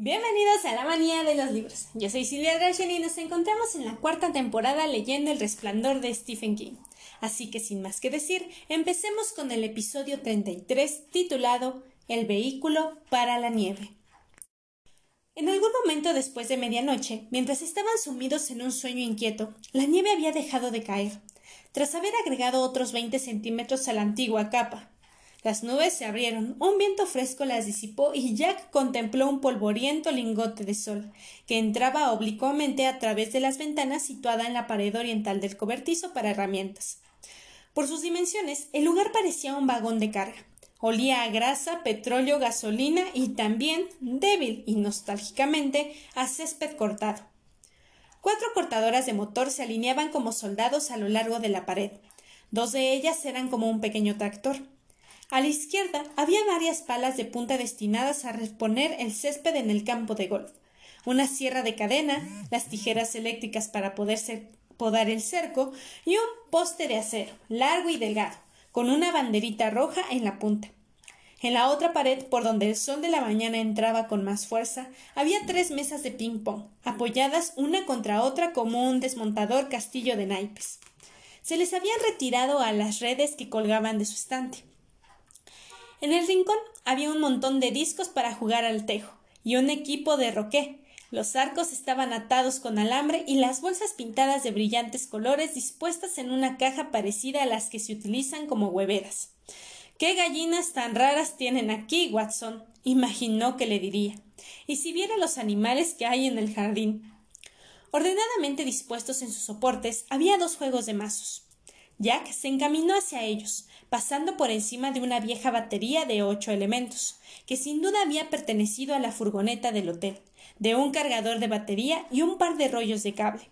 Bienvenidos a la manía de los libros. Yo soy Silvia Drachel y nos encontramos en la cuarta temporada leyendo El resplandor de Stephen King. Así que sin más que decir, empecemos con el episodio 33 titulado El vehículo para la nieve. En algún momento después de medianoche, mientras estaban sumidos en un sueño inquieto, la nieve había dejado de caer, tras haber agregado otros veinte centímetros a la antigua capa. Las nubes se abrieron, un viento fresco las disipó y Jack contempló un polvoriento lingote de sol, que entraba oblicuamente a través de las ventanas situada en la pared oriental del cobertizo para herramientas. Por sus dimensiones, el lugar parecía un vagón de carga. Olía a grasa, petróleo, gasolina y también, débil y nostálgicamente, a césped cortado. Cuatro cortadoras de motor se alineaban como soldados a lo largo de la pared. Dos de ellas eran como un pequeño tractor. A la izquierda había varias palas de punta destinadas a reponer el césped en el campo de golf, una sierra de cadena, las tijeras eléctricas para poder podar el cerco y un poste de acero, largo y delgado, con una banderita roja en la punta. En la otra pared, por donde el sol de la mañana entraba con más fuerza, había tres mesas de ping-pong, apoyadas una contra otra como un desmontador castillo de naipes. Se les habían retirado a las redes que colgaban de su estante. En el rincón había un montón de discos para jugar al tejo y un equipo de roqué. Los arcos estaban atados con alambre y las bolsas pintadas de brillantes colores dispuestas en una caja parecida a las que se utilizan como hueveras. ¿Qué gallinas tan raras tienen aquí, Watson? imaginó que le diría. Y si viera los animales que hay en el jardín. Ordenadamente dispuestos en sus soportes, había dos juegos de mazos. Jack se encaminó hacia ellos, pasando por encima de una vieja batería de ocho elementos, que sin duda había pertenecido a la furgoneta del hotel, de un cargador de batería y un par de rollos de cable.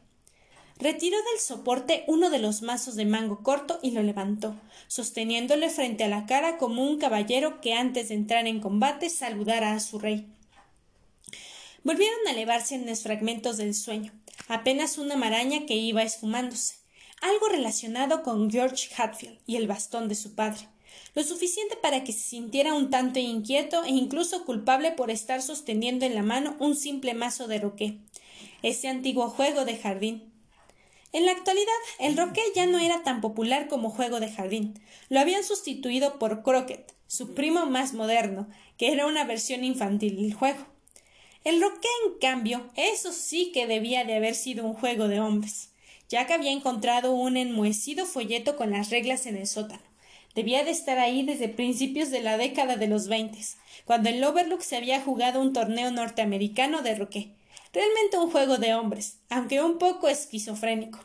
Retiró del soporte uno de los mazos de mango corto y lo levantó, sosteniéndole frente a la cara como un caballero que antes de entrar en combate saludara a su rey. Volvieron a elevarse en los fragmentos del sueño, apenas una maraña que iba esfumándose algo relacionado con George Hatfield y el bastón de su padre, lo suficiente para que se sintiera un tanto inquieto e incluso culpable por estar sosteniendo en la mano un simple mazo de roqué, ese antiguo juego de jardín. En la actualidad, el roqué ya no era tan popular como juego de jardín. Lo habían sustituido por croquet, su primo más moderno, que era una versión infantil del juego. El roqué, en cambio, eso sí que debía de haber sido un juego de hombres. Jack había encontrado un enmohecido folleto con las reglas en el sótano. Debía de estar ahí desde principios de la década de los veinte, cuando en Overlook se había jugado un torneo norteamericano de roqué. Realmente un juego de hombres, aunque un poco esquizofrénico.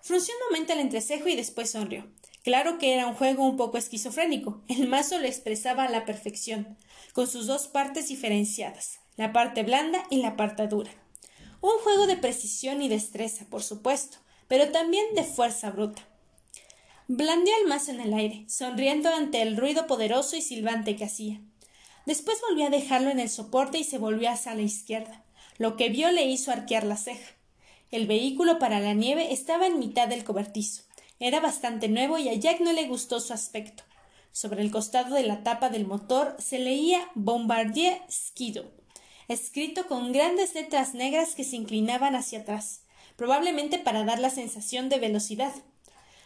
Frunció un momento el entrecejo y después sonrió. Claro que era un juego un poco esquizofrénico. El mazo lo expresaba a la perfección, con sus dos partes diferenciadas, la parte blanda y la parte dura. Un juego de precisión y destreza, por supuesto, pero también de fuerza bruta. Blandió el mazo en el aire, sonriendo ante el ruido poderoso y silbante que hacía. Después volvió a dejarlo en el soporte y se volvió hacia la izquierda. Lo que vio le hizo arquear la ceja. El vehículo para la nieve estaba en mitad del cobertizo. Era bastante nuevo y a Jack no le gustó su aspecto. Sobre el costado de la tapa del motor se leía Bombardier Skido escrito con grandes letras negras que se inclinaban hacia atrás, probablemente para dar la sensación de velocidad.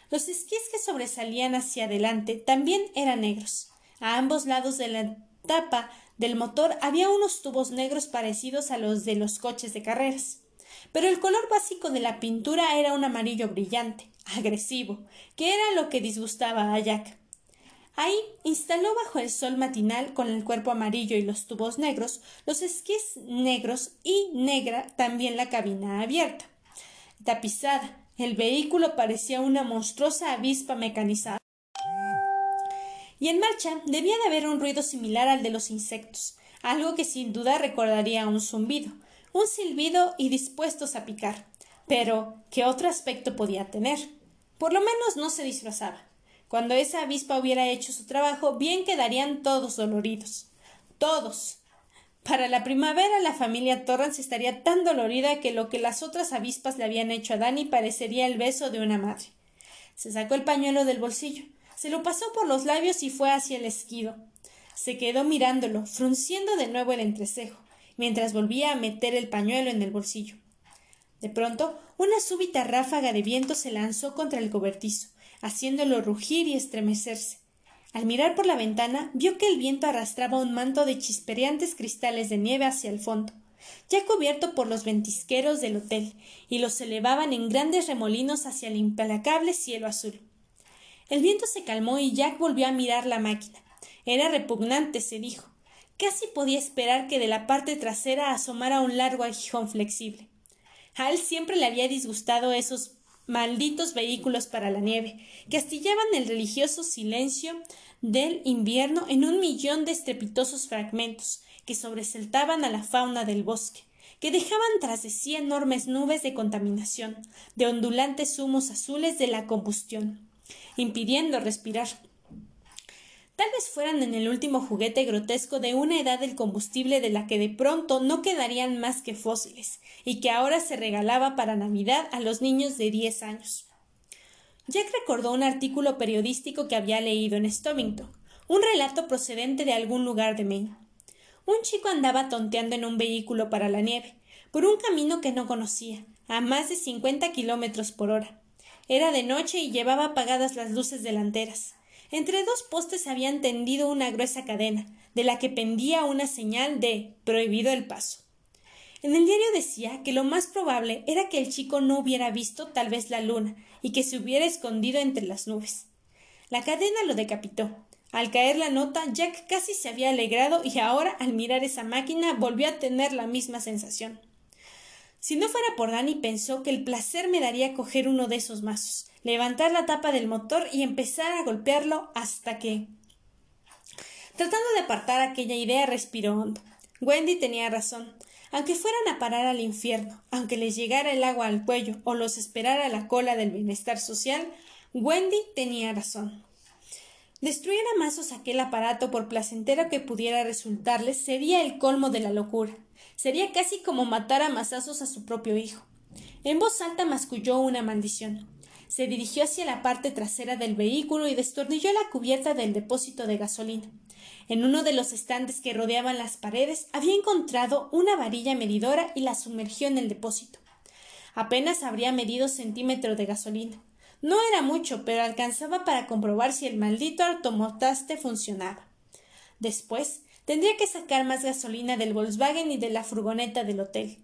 Los esquís que sobresalían hacia adelante también eran negros. A ambos lados de la tapa del motor había unos tubos negros parecidos a los de los coches de carreras. Pero el color básico de la pintura era un amarillo brillante, agresivo, que era lo que disgustaba a Jack. Ahí instaló bajo el sol matinal con el cuerpo amarillo y los tubos negros, los esquís negros y negra también la cabina abierta. Tapizada, el vehículo parecía una monstruosa avispa mecanizada. Y en marcha debía de haber un ruido similar al de los insectos, algo que sin duda recordaría un zumbido, un silbido y dispuestos a picar. Pero, ¿qué otro aspecto podía tener? Por lo menos no se disfrazaba. Cuando esa avispa hubiera hecho su trabajo, bien quedarían todos doloridos. Todos. Para la primavera la familia Torrance estaría tan dolorida que lo que las otras avispas le habían hecho a Dani parecería el beso de una madre. Se sacó el pañuelo del bolsillo, se lo pasó por los labios y fue hacia el esquido. Se quedó mirándolo, frunciendo de nuevo el entrecejo, mientras volvía a meter el pañuelo en el bolsillo. De pronto, una súbita ráfaga de viento se lanzó contra el cobertizo, haciéndolo rugir y estremecerse. Al mirar por la ventana, vio que el viento arrastraba un manto de chispereantes cristales de nieve hacia el fondo, ya cubierto por los ventisqueros del hotel, y los elevaban en grandes remolinos hacia el implacable cielo azul. El viento se calmó y Jack volvió a mirar la máquina. Era repugnante, se dijo. Casi podía esperar que de la parte trasera asomara un largo aguijón flexible. A él siempre le había disgustado esos malditos vehículos para la nieve, que astillaban el religioso silencio del invierno en un millón de estrepitosos fragmentos que sobresaltaban a la fauna del bosque, que dejaban tras de sí enormes nubes de contaminación, de ondulantes humos azules de la combustión, impidiendo respirar. Tal vez fueran en el último juguete grotesco de una edad del combustible de la que de pronto no quedarían más que fósiles, y que ahora se regalaba para Navidad a los niños de diez años. Jack recordó un artículo periodístico que había leído en Stovington, un relato procedente de algún lugar de Maine. Un chico andaba tonteando en un vehículo para la nieve, por un camino que no conocía, a más de cincuenta kilómetros por hora. Era de noche y llevaba apagadas las luces delanteras. Entre dos postes habían tendido una gruesa cadena, de la que pendía una señal de prohibido el paso. En el diario decía que lo más probable era que el chico no hubiera visto tal vez la luna y que se hubiera escondido entre las nubes. La cadena lo decapitó. Al caer la nota, Jack casi se había alegrado y ahora, al mirar esa máquina, volvió a tener la misma sensación. Si no fuera por Dani, pensó que el placer me daría coger uno de esos mazos, levantar la tapa del motor y empezar a golpearlo hasta que. Tratando de apartar aquella idea, respiró hondo. Wendy tenía razón. Aunque fueran a parar al infierno, aunque les llegara el agua al cuello o los esperara la cola del bienestar social, Wendy tenía razón. Destruir a mazos aquel aparato, por placentero que pudiera resultarles, sería el colmo de la locura. Sería casi como matar a mazazos a su propio hijo. En voz alta masculló una maldición se dirigió hacia la parte trasera del vehículo y destornilló la cubierta del depósito de gasolina. En uno de los estantes que rodeaban las paredes había encontrado una varilla medidora y la sumergió en el depósito. Apenas habría medido centímetro de gasolina. No era mucho, pero alcanzaba para comprobar si el maldito automotaste funcionaba. Después tendría que sacar más gasolina del Volkswagen y de la furgoneta del hotel.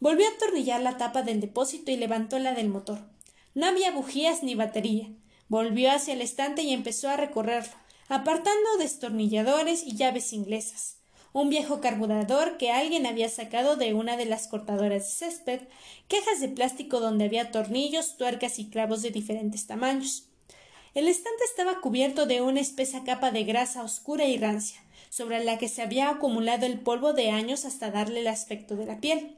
Volvió a atornillar la tapa del depósito y levantó la del motor. No había bujías ni batería. Volvió hacia el estante y empezó a recorrerlo, apartando destornilladores y llaves inglesas. Un viejo carburador que alguien había sacado de una de las cortadoras de césped, quejas de plástico donde había tornillos, tuercas y clavos de diferentes tamaños. El estante estaba cubierto de una espesa capa de grasa oscura y rancia, sobre la que se había acumulado el polvo de años hasta darle el aspecto de la piel.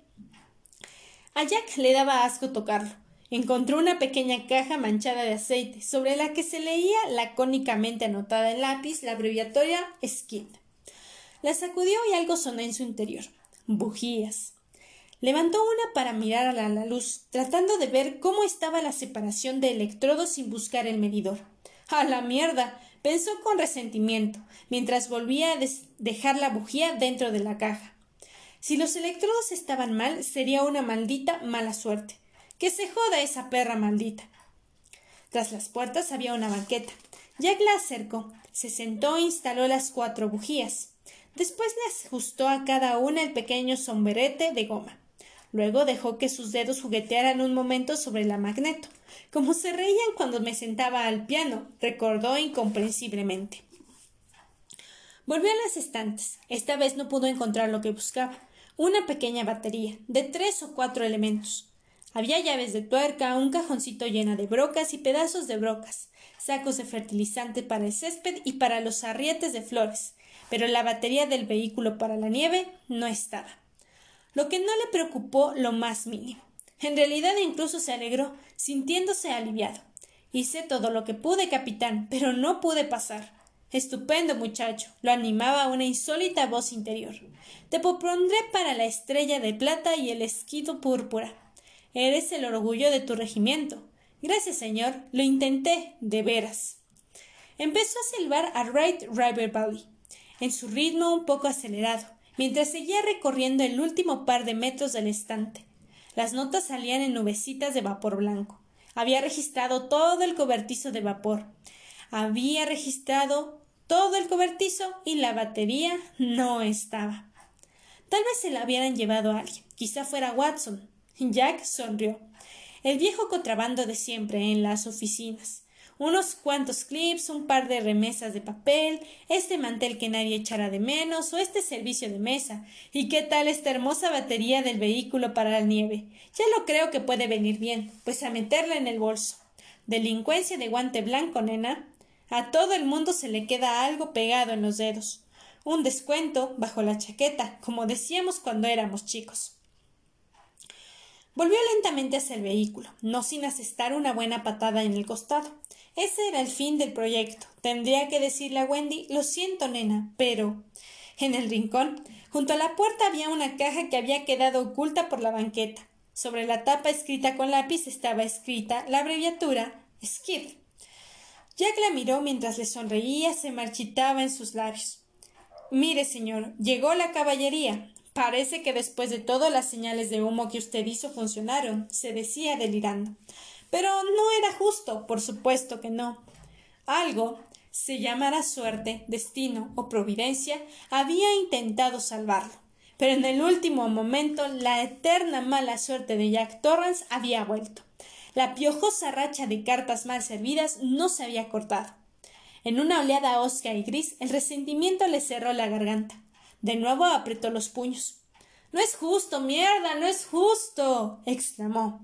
A Jack le daba asco tocarlo, Encontró una pequeña caja manchada de aceite, sobre la que se leía lacónicamente anotada en lápiz la abreviatoria SKID. La sacudió y algo sonó en su interior. Bujías. Levantó una para mirar a la, luz, tratando de ver cómo estaba la separación de electrodos sin buscar el medidor. ¡A la mierda! pensó con resentimiento, mientras volvía a dejar la bujía dentro de la caja. Si los electrodos estaban mal, sería una maldita mala suerte. Que se joda esa perra maldita. Tras las puertas había una banqueta. Jack la acercó, se sentó e instaló las cuatro bujías. Después le ajustó a cada una el pequeño sombrerete de goma. Luego dejó que sus dedos juguetearan un momento sobre la magneto, como se reían cuando me sentaba al piano, recordó incomprensiblemente. Volvió a las estantes. Esta vez no pudo encontrar lo que buscaba. Una pequeña batería, de tres o cuatro elementos. Había llaves de tuerca, un cajoncito lleno de brocas y pedazos de brocas, sacos de fertilizante para el césped y para los arrietes de flores, pero la batería del vehículo para la nieve no estaba. Lo que no le preocupó lo más mínimo. En realidad incluso se alegró, sintiéndose aliviado. Hice todo lo que pude, capitán, pero no pude pasar. Estupendo, muchacho, lo animaba una insólita voz interior. Te propondré para la estrella de plata y el esquido púrpura. Eres el orgullo de tu regimiento. Gracias, señor. Lo intenté, de veras. Empezó a silbar a Right River Valley. en su ritmo un poco acelerado, mientras seguía recorriendo el último par de metros del estante. Las notas salían en nubecitas de vapor blanco. Había registrado todo el cobertizo de vapor. Había registrado todo el cobertizo y la batería no estaba. Tal vez se la hubieran llevado a alguien. Quizá fuera Watson. Jack sonrió. El viejo contrabando de siempre en las oficinas unos cuantos clips, un par de remesas de papel, este mantel que nadie echará de menos, o este servicio de mesa. ¿Y qué tal esta hermosa batería del vehículo para la nieve? Ya lo creo que puede venir bien, pues a meterla en el bolso. Delincuencia de guante blanco, nena. A todo el mundo se le queda algo pegado en los dedos. Un descuento bajo la chaqueta, como decíamos cuando éramos chicos. Volvió lentamente hacia el vehículo, no sin asestar una buena patada en el costado. Ese era el fin del proyecto. Tendría que decirle a Wendy Lo siento, nena, pero. En el rincón, junto a la puerta había una caja que había quedado oculta por la banqueta. Sobre la tapa escrita con lápiz estaba escrita la abreviatura Skid. Jack la miró mientras le sonreía, se marchitaba en sus labios. Mire, señor, llegó la caballería. Parece que después de todo las señales de humo que usted hizo funcionaron, se decía delirando. Pero no era justo, por supuesto que no. Algo, se llamará suerte, destino o providencia, había intentado salvarlo. Pero en el último momento la eterna mala suerte de Jack Torrance había vuelto. La piojosa racha de cartas mal servidas no se había cortado. En una oleada osca y gris el resentimiento le cerró la garganta. De nuevo apretó los puños. No es justo, mierda, no es justo. exclamó.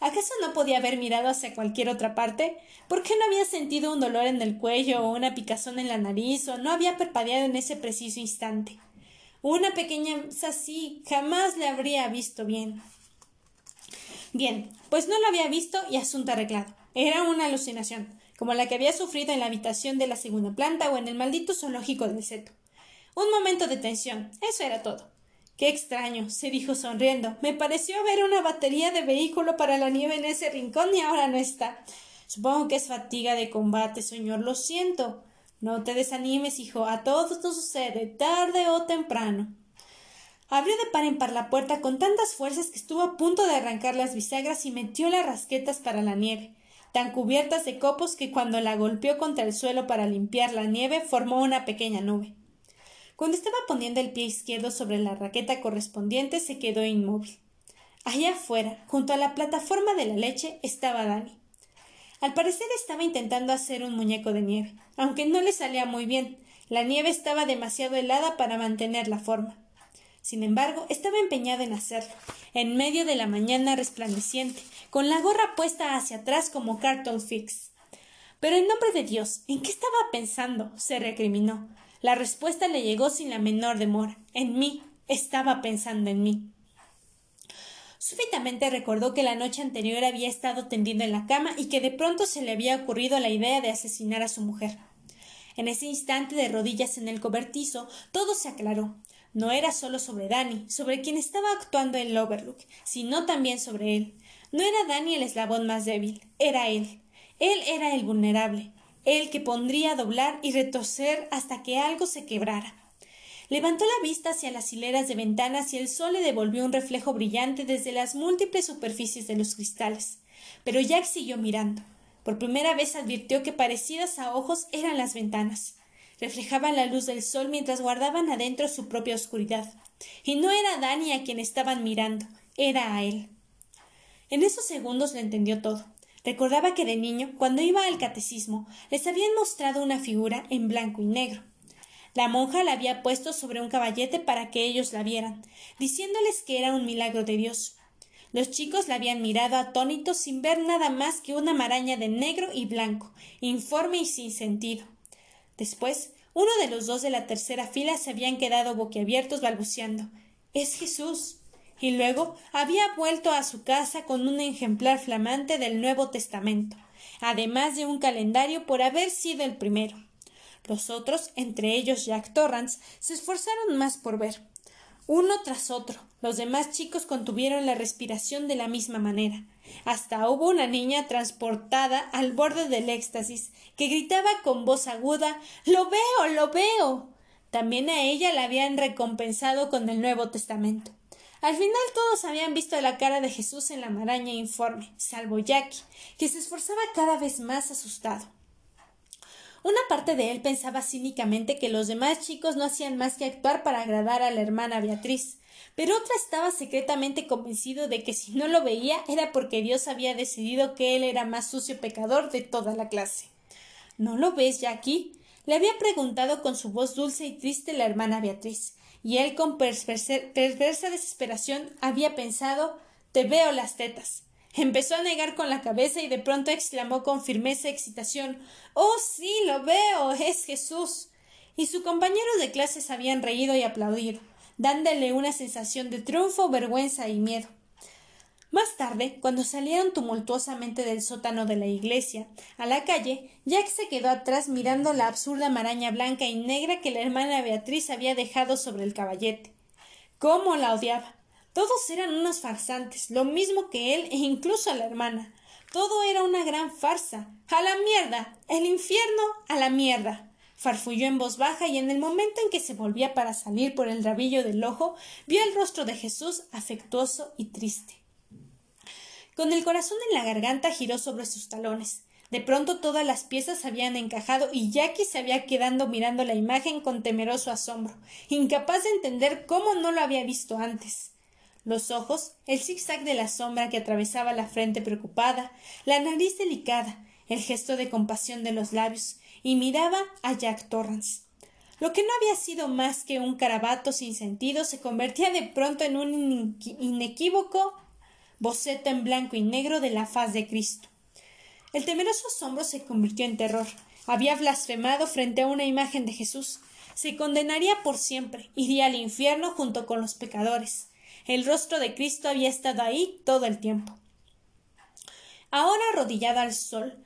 ¿Acaso no podía haber mirado hacia cualquier otra parte? ¿Por qué no había sentido un dolor en el cuello o una picazón en la nariz o no había parpadeado en ese preciso instante? Una pequeña así jamás le habría visto bien. Bien, pues no lo había visto y asunto arreglado. Era una alucinación, como la que había sufrido en la habitación de la segunda planta o en el maldito zoológico del seto. Un momento de tensión, eso era todo. Qué extraño, se dijo sonriendo. Me pareció ver una batería de vehículo para la nieve en ese rincón y ahora no está. Supongo que es fatiga de combate, señor. Lo siento. No te desanimes, hijo. A todos nos sucede, tarde o temprano. Abrió de par en par la puerta con tantas fuerzas que estuvo a punto de arrancar las bisagras y metió las rasquetas para la nieve, tan cubiertas de copos que cuando la golpeó contra el suelo para limpiar la nieve formó una pequeña nube. Cuando estaba poniendo el pie izquierdo sobre la raqueta correspondiente, se quedó inmóvil. Allá afuera, junto a la plataforma de la leche, estaba Dani. Al parecer estaba intentando hacer un muñeco de nieve, aunque no le salía muy bien. La nieve estaba demasiado helada para mantener la forma. Sin embargo, estaba empeñado en hacerlo, en medio de la mañana resplandeciente, con la gorra puesta hacia atrás como cartón fix. Pero en nombre de Dios, ¿en qué estaba pensando? se recriminó. La respuesta le llegó sin la menor demora. En mí. Estaba pensando en mí. Súbitamente recordó que la noche anterior había estado tendido en la cama y que de pronto se le había ocurrido la idea de asesinar a su mujer. En ese instante de rodillas en el cobertizo, todo se aclaró. No era solo sobre Danny, sobre quien estaba actuando el Overlook, sino también sobre él. No era Danny el eslabón más débil, era él. Él era el vulnerable, el que pondría a doblar y retorcer hasta que algo se quebrara. Levantó la vista hacia las hileras de ventanas y el sol le devolvió un reflejo brillante desde las múltiples superficies de los cristales. Pero Jack siguió mirando. Por primera vez advirtió que parecidas a ojos eran las ventanas. Reflejaban la luz del sol mientras guardaban adentro su propia oscuridad. Y no era Dani a quien estaban mirando, era a él. En esos segundos lo entendió todo. Recordaba que de niño, cuando iba al catecismo, les habían mostrado una figura en blanco y negro. La monja la había puesto sobre un caballete para que ellos la vieran, diciéndoles que era un milagro de Dios. Los chicos la habían mirado atónitos sin ver nada más que una maraña de negro y blanco, informe y sin sentido. Después, uno de los dos de la tercera fila se habían quedado boquiabiertos balbuceando Es Jesús y luego había vuelto a su casa con un ejemplar flamante del Nuevo Testamento, además de un calendario por haber sido el primero. Los otros, entre ellos Jack Torrance, se esforzaron más por ver. Uno tras otro, los demás chicos contuvieron la respiración de la misma manera. Hasta hubo una niña transportada al borde del éxtasis, que gritaba con voz aguda Lo veo. lo veo. También a ella la habían recompensado con el Nuevo Testamento. Al final todos habían visto la cara de Jesús en la maraña informe, salvo Jackie, que se esforzaba cada vez más asustado. Una parte de él pensaba cínicamente que los demás chicos no hacían más que actuar para agradar a la hermana Beatriz, pero otra estaba secretamente convencido de que si no lo veía era porque Dios había decidido que él era más sucio pecador de toda la clase. ¿No lo ves, Jackie? le había preguntado con su voz dulce y triste la hermana Beatriz, y él con perversa desesperación había pensado Te veo las tetas. Empezó a negar con la cabeza y de pronto exclamó con firmeza y excitación Oh sí, lo veo. es Jesús. Y sus compañeros de clases habían reído y aplaudido, dándole una sensación de triunfo, vergüenza y miedo. Más tarde, cuando salieron tumultuosamente del sótano de la iglesia a la calle, Jack se quedó atrás mirando la absurda maraña blanca y negra que la hermana Beatriz había dejado sobre el caballete. ¿Cómo la odiaba? Todos eran unos farsantes, lo mismo que él e incluso la hermana. Todo era una gran farsa. A la mierda. El infierno a la mierda. Farfulló en voz baja y en el momento en que se volvía para salir por el rabillo del ojo, vio el rostro de Jesús afectuoso y triste. Con el corazón en la garganta giró sobre sus talones. De pronto todas las piezas habían encajado y Jackie se había quedado mirando la imagen con temeroso asombro, incapaz de entender cómo no lo había visto antes. Los ojos, el zigzag de la sombra que atravesaba la frente preocupada, la nariz delicada, el gesto de compasión de los labios, y miraba a Jack Torrance. Lo que no había sido más que un carabato sin sentido se convertía de pronto en un inequívoco boceto en blanco y negro de la faz de Cristo. El temeroso asombro se convirtió en terror. Había blasfemado frente a una imagen de Jesús. Se condenaría por siempre, iría al infierno junto con los pecadores. El rostro de Cristo había estado ahí todo el tiempo. Ahora arrodillado al sol,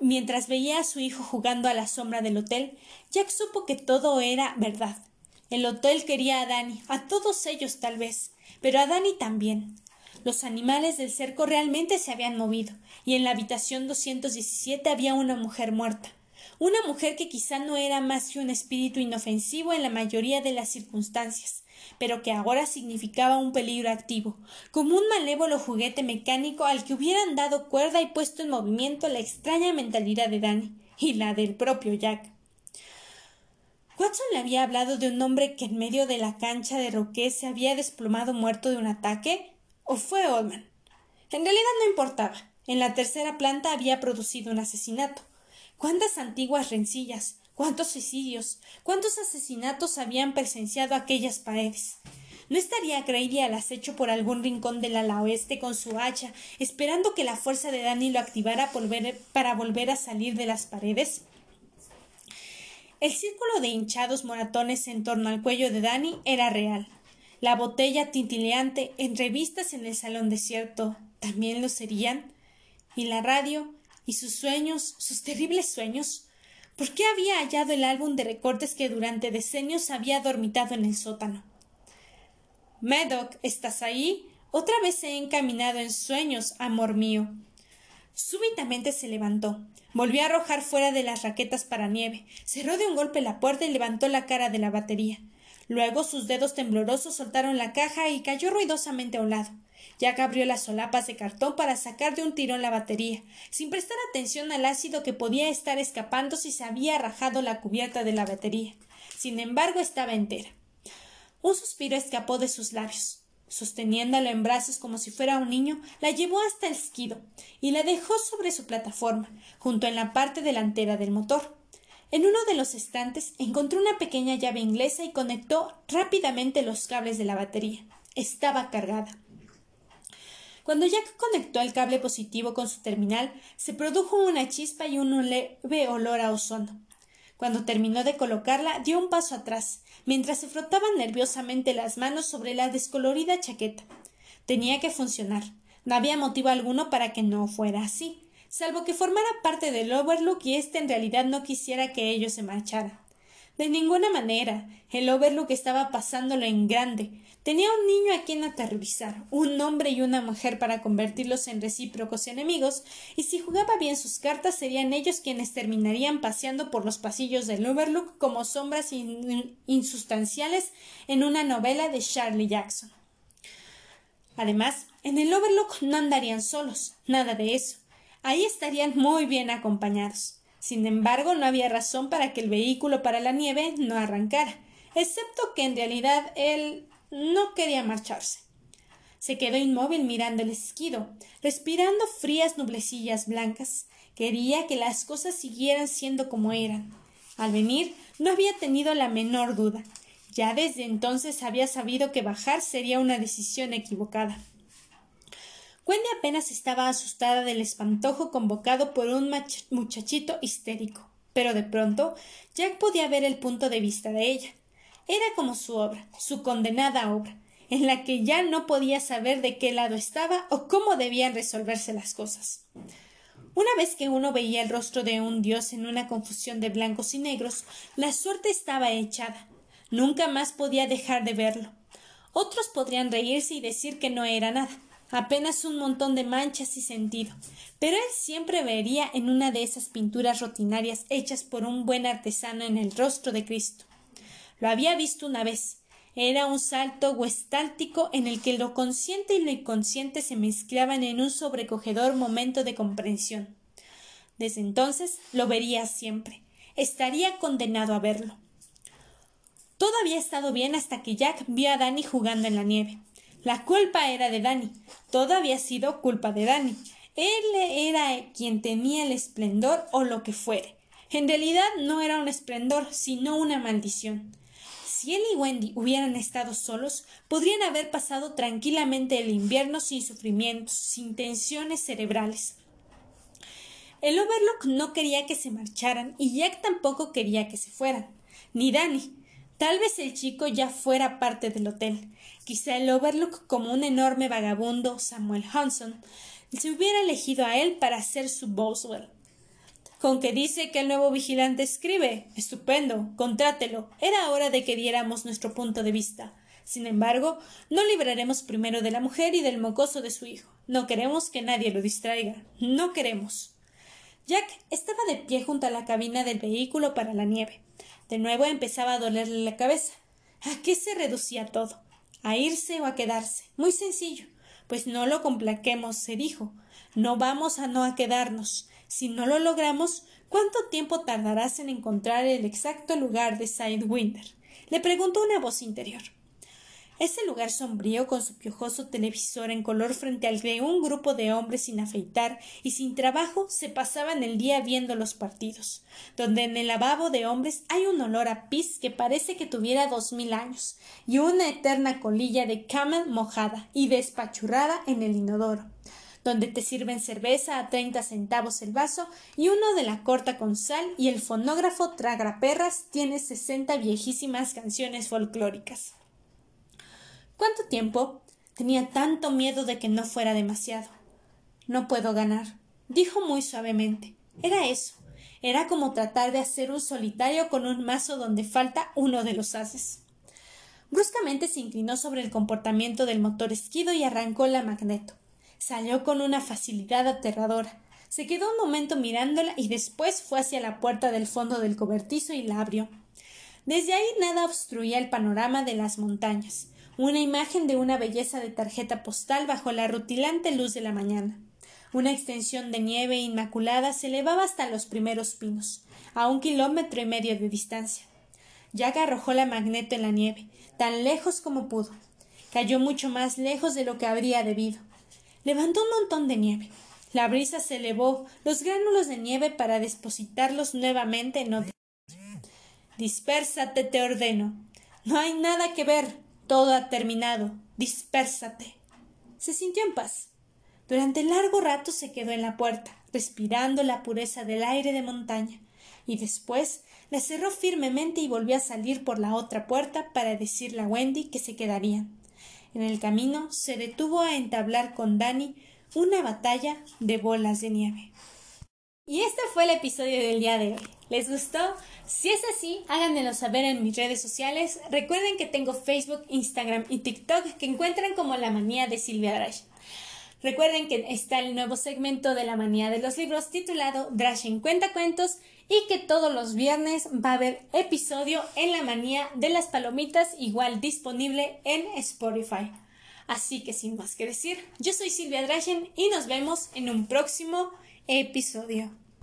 mientras veía a su hijo jugando a la sombra del hotel, Jack supo que todo era verdad. El hotel quería a Danny, a todos ellos tal vez, pero a Danny también. Los animales del cerco realmente se habían movido, y en la habitación 217 había una mujer muerta. Una mujer que quizá no era más que un espíritu inofensivo en la mayoría de las circunstancias, pero que ahora significaba un peligro activo, como un malévolo juguete mecánico al que hubieran dado cuerda y puesto en movimiento la extraña mentalidad de Danny y la del propio Jack. Watson le había hablado de un hombre que en medio de la cancha de roque se había desplomado muerto de un ataque o fue Oldman. En realidad no importaba. En la tercera planta había producido un asesinato. ¿Cuántas antiguas rencillas? ¿Cuántos suicidios? ¿Cuántos asesinatos habían presenciado aquellas paredes? ¿No estaría Grady al acecho por algún rincón del ala oeste con su hacha, esperando que la fuerza de Danny lo activara para volver a salir de las paredes? El círculo de hinchados moratones en torno al cuello de Danny era real. La botella tintileante en revistas en el salón desierto también lo serían. Y la radio, y sus sueños, sus terribles sueños. ¿Por qué había hallado el álbum de recortes que durante decenios había dormitado en el sótano? Medoc, ¿estás ahí? Otra vez he encaminado en sueños, amor mío. Súbitamente se levantó, volvió a arrojar fuera de las raquetas para nieve, cerró de un golpe la puerta y levantó la cara de la batería. Luego sus dedos temblorosos soltaron la caja y cayó ruidosamente a un lado. Jack abrió las solapas de cartón para sacar de un tirón la batería, sin prestar atención al ácido que podía estar escapando si se había rajado la cubierta de la batería. Sin embargo, estaba entera. Un suspiro escapó de sus labios. Sosteniéndola en brazos como si fuera un niño, la llevó hasta el esquido y la dejó sobre su plataforma, junto en la parte delantera del motor. En uno de los estantes encontró una pequeña llave inglesa y conectó rápidamente los cables de la batería. Estaba cargada. Cuando Jack conectó el cable positivo con su terminal, se produjo una chispa y un leve olor a ozono. Cuando terminó de colocarla, dio un paso atrás, mientras se frotaba nerviosamente las manos sobre la descolorida chaqueta. Tenía que funcionar. No había motivo alguno para que no fuera así salvo que formara parte del Overlook y éste en realidad no quisiera que ellos se marcharan. De ninguna manera. El Overlook estaba pasándolo en grande. Tenía un niño a quien aterrorizar, un hombre y una mujer para convertirlos en recíprocos enemigos, y si jugaba bien sus cartas serían ellos quienes terminarían paseando por los pasillos del Overlook como sombras insustanciales en una novela de Charlie Jackson. Además, en el Overlook no andarían solos, nada de eso. Ahí estarían muy bien acompañados. Sin embargo, no había razón para que el vehículo para la nieve no arrancara, excepto que en realidad él no quería marcharse. Se quedó inmóvil mirando el esquido, respirando frías nublecillas blancas. Quería que las cosas siguieran siendo como eran. Al venir, no había tenido la menor duda. Ya desde entonces había sabido que bajar sería una decisión equivocada. Wendy apenas estaba asustada del espantojo convocado por un muchachito histérico. Pero de pronto Jack podía ver el punto de vista de ella. Era como su obra, su condenada obra, en la que ya no podía saber de qué lado estaba o cómo debían resolverse las cosas. Una vez que uno veía el rostro de un dios en una confusión de blancos y negros, la suerte estaba echada. Nunca más podía dejar de verlo. Otros podrían reírse y decir que no era nada, apenas un montón de manchas y sentido, pero él siempre vería en una de esas pinturas rutinarias hechas por un buen artesano en el rostro de Cristo. Lo había visto una vez. Era un salto huestáltico en el que lo consciente y lo inconsciente se mezclaban en un sobrecogedor momento de comprensión. Desde entonces lo vería siempre. Estaría condenado a verlo. Todo había estado bien hasta que Jack vio a Danny jugando en la nieve. La culpa era de Dani. Todo había sido culpa de Dani. Él era quien tenía el esplendor o lo que fuere. En realidad no era un esplendor, sino una maldición. Si él y Wendy hubieran estado solos, podrían haber pasado tranquilamente el invierno sin sufrimientos, sin tensiones cerebrales. El Overlook no quería que se marcharan y Jack tampoco quería que se fueran. Ni Danny. Tal vez el chico ya fuera parte del hotel. Quizá el Overlook, como un enorme vagabundo, Samuel Hanson, se hubiera elegido a él para ser su Boswell. Con que dice que el nuevo vigilante escribe. Estupendo. Contrátelo. Era hora de que diéramos nuestro punto de vista. Sin embargo, no libraremos primero de la mujer y del mocoso de su hijo. No queremos que nadie lo distraiga. No queremos. Jack estaba de pie junto a la cabina del vehículo para la nieve. De nuevo empezaba a dolerle la cabeza. ¿A qué se reducía todo? a irse o a quedarse. Muy sencillo. Pues no lo complaquemos, se dijo. No vamos a no a quedarnos. Si no lo logramos, ¿cuánto tiempo tardarás en encontrar el exacto lugar de Sidewinder? le preguntó una voz interior. Ese lugar sombrío con su piojoso televisor en color frente al que un grupo de hombres sin afeitar y sin trabajo se pasaban el día viendo los partidos, donde en el lavabo de hombres hay un olor a pis que parece que tuviera dos mil años, y una eterna colilla de camel mojada y despachurrada en el inodoro donde te sirven cerveza a treinta centavos el vaso y uno de la corta con sal y el fonógrafo Tragraperras tiene sesenta viejísimas canciones folclóricas. ¿Cuánto tiempo? Tenía tanto miedo de que no fuera demasiado. No puedo ganar, dijo muy suavemente. Era eso. Era como tratar de hacer un solitario con un mazo donde falta uno de los haces. Bruscamente se inclinó sobre el comportamiento del motor esquido y arrancó la magneto. Salió con una facilidad aterradora. Se quedó un momento mirándola y después fue hacia la puerta del fondo del cobertizo y la abrió. Desde ahí nada obstruía el panorama de las montañas una imagen de una belleza de tarjeta postal bajo la rutilante luz de la mañana. Una extensión de nieve inmaculada se elevaba hasta los primeros pinos, a un kilómetro y medio de distancia. Jack arrojó la magneto en la nieve, tan lejos como pudo. Cayó mucho más lejos de lo que habría debido. Levantó un montón de nieve. La brisa se elevó los gránulos de nieve para depositarlos nuevamente en otro. Dispérsate, te ordeno. No hay nada que ver. Todo ha terminado. Dispérsate. Se sintió en paz. Durante largo rato se quedó en la puerta, respirando la pureza del aire de montaña, y después la cerró firmemente y volvió a salir por la otra puerta para decirle a Wendy que se quedarían. En el camino se detuvo a entablar con Danny una batalla de bolas de nieve. Y este fue el episodio del día de hoy. ¿Les gustó? Si es así, háganmelo saber en mis redes sociales. Recuerden que tengo Facebook, Instagram y TikTok que encuentran como La Manía de Silvia Drash. Recuerden que está el nuevo segmento de La Manía de los Libros titulado Drash en Cuenta Cuentos y que todos los viernes va a haber episodio en La Manía de las Palomitas igual disponible en Spotify. Así que sin más que decir, yo soy Silvia Drachen y nos vemos en un próximo episodio.